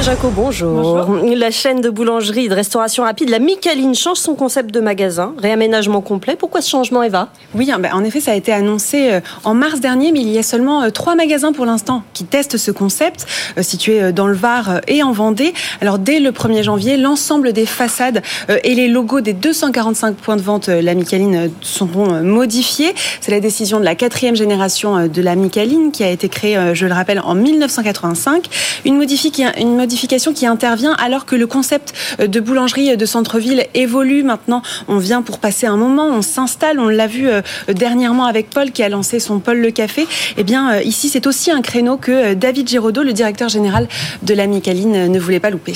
Avec vous, Eva Jaco, bonjour. La chaîne de boulangerie et de restauration rapide, la Micaline, change son concept de magasin. Réaménagement complet. Pourquoi ce changement, Eva? Oui, hein, bah, en effet, ça a été annoncé euh, en mars dernier, mais il y a seulement euh, trois magasins pour l'instant qui testent ce concept, euh, situés dans le Var et en Vendée. Alors, dès le 1er janvier, l'ensemble des façades et les logos des 245 points de vente La Micaline seront modifiés. C'est la décision de la quatrième génération de La Micaline qui a été créée, je le rappelle, en 1985. Une modification qui intervient alors que le concept de boulangerie de centre-ville évolue. Maintenant, on vient pour passer un moment, on s'installe. On l'a vu euh, dernièrement avec Paul qui a lancé son Paul le Café. Eh bien, euh, ici, c'est aussi un créneau que euh, David Giraudot, le directeur général de la Micaline, ne voulait pas louper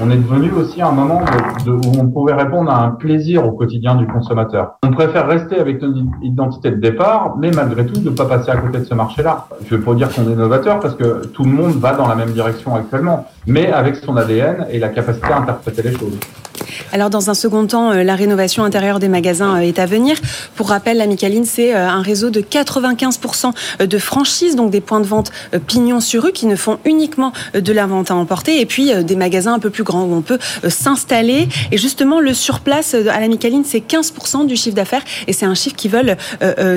on est devenu aussi un moment où on pouvait répondre à un plaisir au quotidien du consommateur. On préfère rester avec notre identité de départ, mais malgré tout, ne pas passer à côté de ce marché-là. Je veux pas dire qu'on est novateur parce que tout le monde va dans la même direction actuellement, mais avec son ADN et la capacité à interpréter les choses. Alors dans un second temps, euh, la rénovation intérieure des magasins euh, est à venir. Pour rappel, la Micaline, c'est euh, un réseau de 95% de franchises, donc des points de vente pignon sur rue qui ne font uniquement de la vente à emporter, et puis des magasins un peu plus grands où on peut s'installer. Et justement, le surplace à la Micaline, c'est 15% du chiffre d'affaires, et c'est un chiffre qu'ils veulent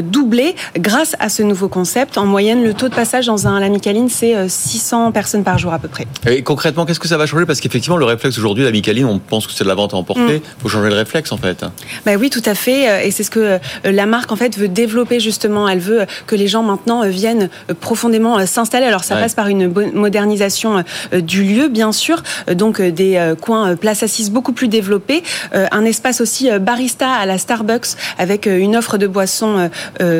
doubler grâce à ce nouveau concept. En moyenne, le taux de passage dans un à la Micaline, c'est 600 personnes par jour à peu près. Et concrètement, qu'est-ce que ça va changer? Parce qu'effectivement, le réflexe aujourd'hui, la Micaline, on pense que c'est de la vente à emporter. Il mm. faut changer le réflexe en fait. Bah oui, tout à fait. Euh, et c'est ce que euh, la marque en fait veut développer justement. Elle veut que les gens maintenant euh, viennent profondément s'installer. Alors ça passe par une modernisation du lieu, bien sûr. Donc des coins place assise beaucoup plus développés. Un espace aussi barista à la Starbucks avec une offre de boissons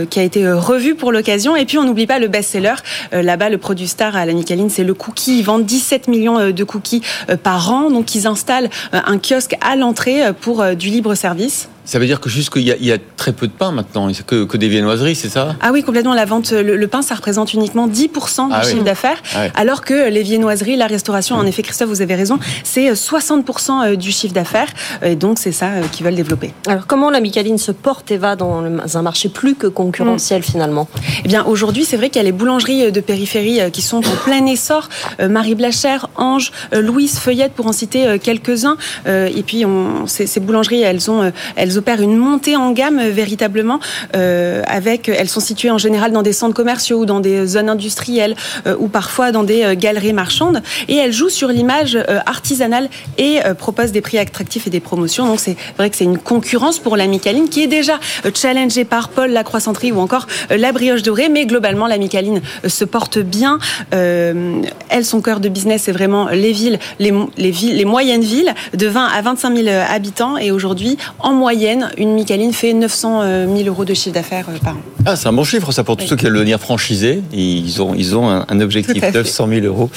qui a été revue pour l'occasion. Et puis on n'oublie pas le best-seller. Là-bas, le produit star à la Nicaline, c'est le cookie. Ils vendent 17 millions de cookies par an. Donc ils installent un kiosque à l'entrée pour euh, du libre service. Ça veut dire que juste qu'il y, a très peu de pain maintenant, que, que des viennoiseries, c'est ça? Ah oui, complètement. La vente, le, pain, ça représente uniquement 10% du ah chiffre d'affaires, ah alors que les viennoiseries, la restauration, en effet, Christophe, vous avez raison, c'est 60% euh, euh, du chiffre d'affaires. Et donc, c'est ça qu'ils veulent développer. Alors, comment la Micaline se porte et va dans un marché plus que concurrentiel, mm. finalement? Eh bien, aujourd'hui, c'est vrai qu'il y a les boulangeries de périphérie qui sont en plein essor. Marie Blachère, Ange, Louise Feuillette, pour en citer quelques-uns. Et puis, on, ces, ces, boulangeries, elles ont, elles opèrent une montée en gamme euh, véritablement. Euh, avec, elles sont situées en général dans des centres commerciaux ou dans des zones industrielles euh, ou parfois dans des galeries marchandes. Et elles jouent sur l'image artisanale et proposent des prix attractifs et des promotions. Donc c'est vrai que c'est une concurrence pour la Micaline qui est déjà challengée par Paul la Croissanterie ou encore la Brioche Dorée. Mais globalement, la Micaline se porte bien. elle, son cœur de business, c'est vraiment les villes, les, les, villes, les moyennes villes de 20 à 25 000 habitants. Et aujourd'hui, en moyenne, une Micaline fait 900 000 euh, euros de chiffre d'affaires euh, par an. Ah, c'est un bon chiffre, ça, pour tous ceux qui veulent devenir franchisés. Ils ont, ils ont un, objectif, 900 000 euros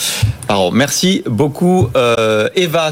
par an. Merci beaucoup, euh, Eva.